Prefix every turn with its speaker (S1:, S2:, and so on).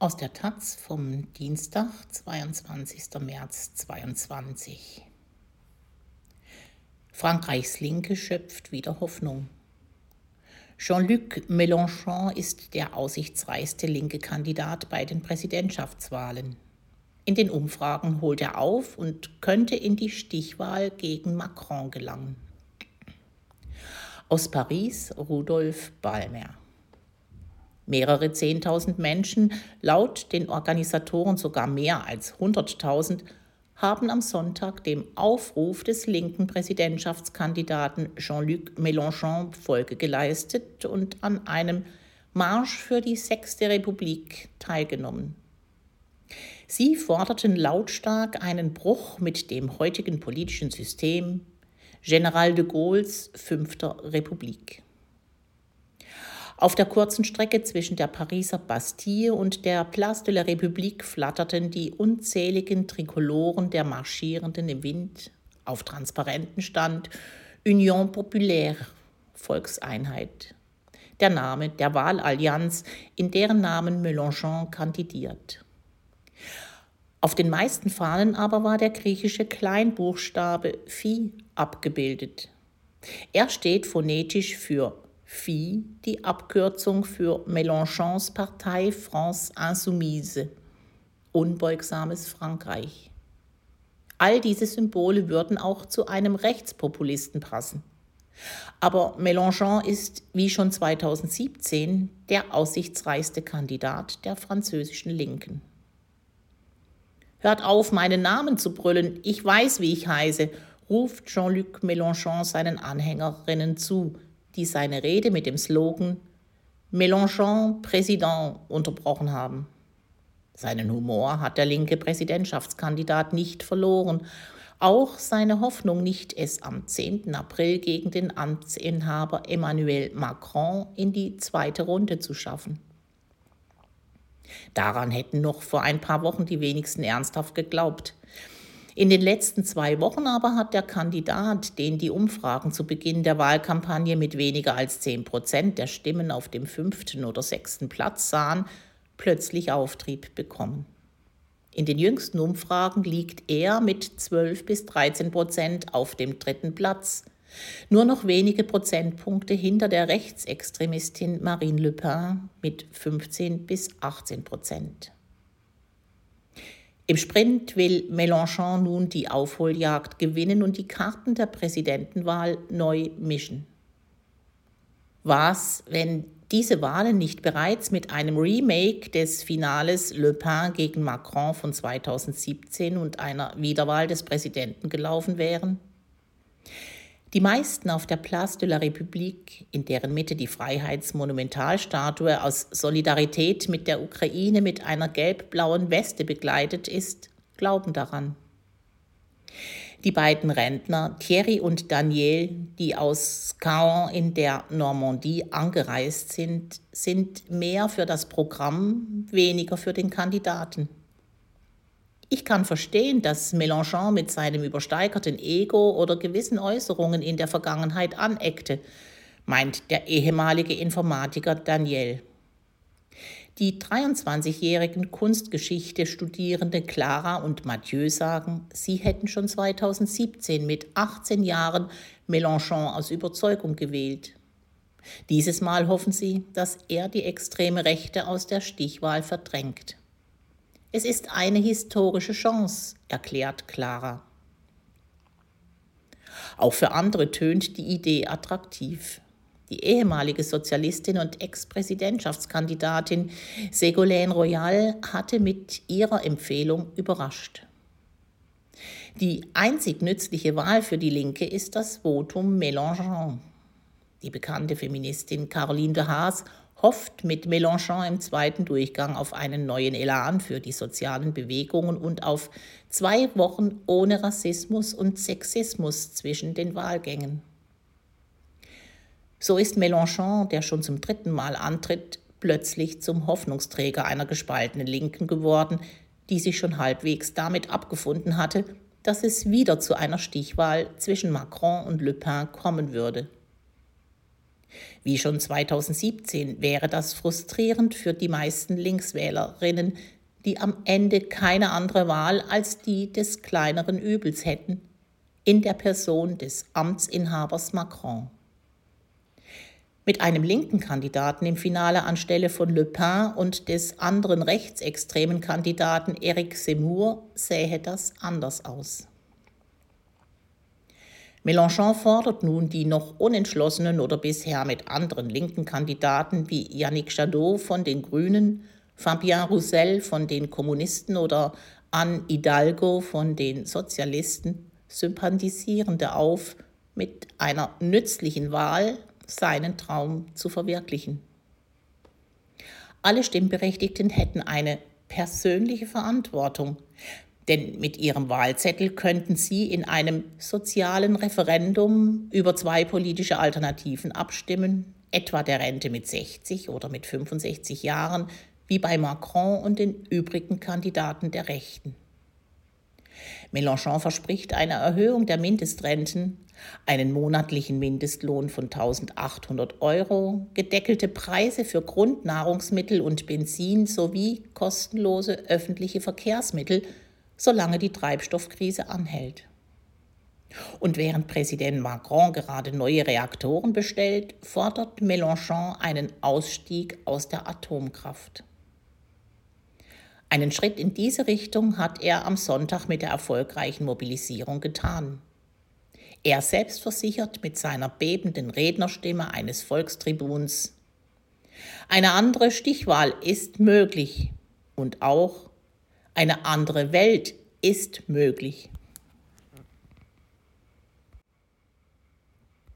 S1: Aus der Taz vom Dienstag, 22. März 2022. Frankreichs Linke schöpft wieder Hoffnung. Jean-Luc Mélenchon ist der aussichtsreichste linke Kandidat bei den Präsidentschaftswahlen. In den Umfragen holt er auf und könnte in die Stichwahl gegen Macron gelangen. Aus Paris Rudolf Ballmer. Mehrere Zehntausend Menschen, laut den Organisatoren sogar mehr als 100.000, haben am Sonntag dem Aufruf des linken Präsidentschaftskandidaten Jean-Luc Mélenchon Folge geleistet und an einem Marsch für die Sechste Republik teilgenommen. Sie forderten lautstark einen Bruch mit dem heutigen politischen System General de Gaulles Fünfter Republik. Auf der kurzen Strecke zwischen der Pariser Bastille und der Place de la République flatterten die unzähligen Trikoloren der Marschierenden im Wind. Auf Transparenten stand Union Populaire, Volkseinheit, der Name der Wahlallianz, in deren Namen Mélenchon kandidiert. Auf den meisten Fahnen aber war der griechische Kleinbuchstabe Phi abgebildet. Er steht phonetisch für Phi die Abkürzung für Mélenchons Partei France Insoumise, unbeugsames Frankreich. All diese Symbole würden auch zu einem Rechtspopulisten passen. Aber Mélenchon ist, wie schon 2017, der aussichtsreichste Kandidat der französischen Linken. Hört auf, meinen Namen zu brüllen, ich weiß, wie ich heiße, ruft Jean-Luc Mélenchon seinen Anhängerinnen zu, die seine Rede mit dem Slogan Mélenchon Präsident unterbrochen haben. Seinen Humor hat der linke Präsidentschaftskandidat nicht verloren, auch seine Hoffnung nicht, es am 10. April gegen den Amtsinhaber Emmanuel Macron in die zweite Runde zu schaffen. Daran hätten noch vor ein paar Wochen die wenigsten ernsthaft geglaubt. In den letzten zwei Wochen aber hat der Kandidat, den die Umfragen zu Beginn der Wahlkampagne mit weniger als 10 Prozent der Stimmen auf dem fünften oder sechsten Platz sahen, plötzlich Auftrieb bekommen. In den jüngsten Umfragen liegt er mit 12 bis 13 Prozent auf dem dritten Platz, nur noch wenige Prozentpunkte hinter der Rechtsextremistin Marine Le Pen mit 15 bis 18 Prozent. Im Sprint will Mélenchon nun die Aufholjagd gewinnen und die Karten der Präsidentenwahl neu mischen. Was, wenn diese Wahlen nicht bereits mit einem Remake des Finales Le Pen gegen Macron von 2017 und einer Wiederwahl des Präsidenten gelaufen wären? Die meisten auf der Place de la République, in deren Mitte die Freiheitsmonumentalstatue aus Solidarität mit der Ukraine mit einer gelb-blauen Weste begleitet ist, glauben daran. Die beiden Rentner Thierry und Daniel, die aus Caen in der Normandie angereist sind, sind mehr für das Programm, weniger für den Kandidaten. Ich kann verstehen, dass Mélenchon mit seinem übersteigerten Ego oder gewissen Äußerungen in der Vergangenheit aneckte, meint der ehemalige Informatiker Daniel. Die 23-jährigen Kunstgeschichte-Studierende Clara und Mathieu sagen, sie hätten schon 2017 mit 18 Jahren Mélenchon aus Überzeugung gewählt. Dieses Mal hoffen sie, dass er die extreme Rechte aus der Stichwahl verdrängt. Es ist eine historische Chance, erklärt Clara. Auch für andere tönt die Idee attraktiv. Die ehemalige Sozialistin und Ex-Präsidentschaftskandidatin Ségolène Royal hatte mit ihrer Empfehlung überrascht. Die einzig nützliche Wahl für die Linke ist das Votum Mélenchon. Die bekannte Feministin Caroline de Haas hofft mit Mélenchon im zweiten Durchgang auf einen neuen Elan für die sozialen Bewegungen und auf zwei Wochen ohne Rassismus und Sexismus zwischen den Wahlgängen. So ist Mélenchon, der schon zum dritten Mal antritt, plötzlich zum Hoffnungsträger einer gespaltenen Linken geworden, die sich schon halbwegs damit abgefunden hatte, dass es wieder zu einer Stichwahl zwischen Macron und Le Pen kommen würde. Wie schon 2017 wäre das frustrierend für die meisten Linkswählerinnen, die am Ende keine andere Wahl als die des kleineren Übels hätten, in der Person des Amtsinhabers Macron. Mit einem linken Kandidaten im Finale anstelle von Le Pen und des anderen rechtsextremen Kandidaten Eric Zemmour sähe das anders aus. Mélenchon fordert nun die noch unentschlossenen oder bisher mit anderen linken Kandidaten wie Yannick Jadot von den Grünen, Fabien Roussel von den Kommunisten oder Anne Hidalgo von den Sozialisten Sympathisierende auf, mit einer nützlichen Wahl seinen Traum zu verwirklichen. Alle Stimmberechtigten hätten eine persönliche Verantwortung, denn mit ihrem Wahlzettel könnten sie in einem sozialen Referendum über zwei politische Alternativen abstimmen, etwa der Rente mit 60 oder mit 65 Jahren, wie bei Macron und den übrigen Kandidaten der Rechten. Mélenchon verspricht eine Erhöhung der Mindestrenten, einen monatlichen Mindestlohn von 1800 Euro, gedeckelte Preise für Grundnahrungsmittel und Benzin sowie kostenlose öffentliche Verkehrsmittel, solange die Treibstoffkrise anhält. Und während Präsident Macron gerade neue Reaktoren bestellt, fordert Mélenchon einen Ausstieg aus der Atomkraft. Einen Schritt in diese Richtung hat er am Sonntag mit der erfolgreichen Mobilisierung getan. Er selbst versichert mit seiner bebenden Rednerstimme eines Volkstribuns, eine andere Stichwahl ist möglich und auch eine andere Welt ist möglich.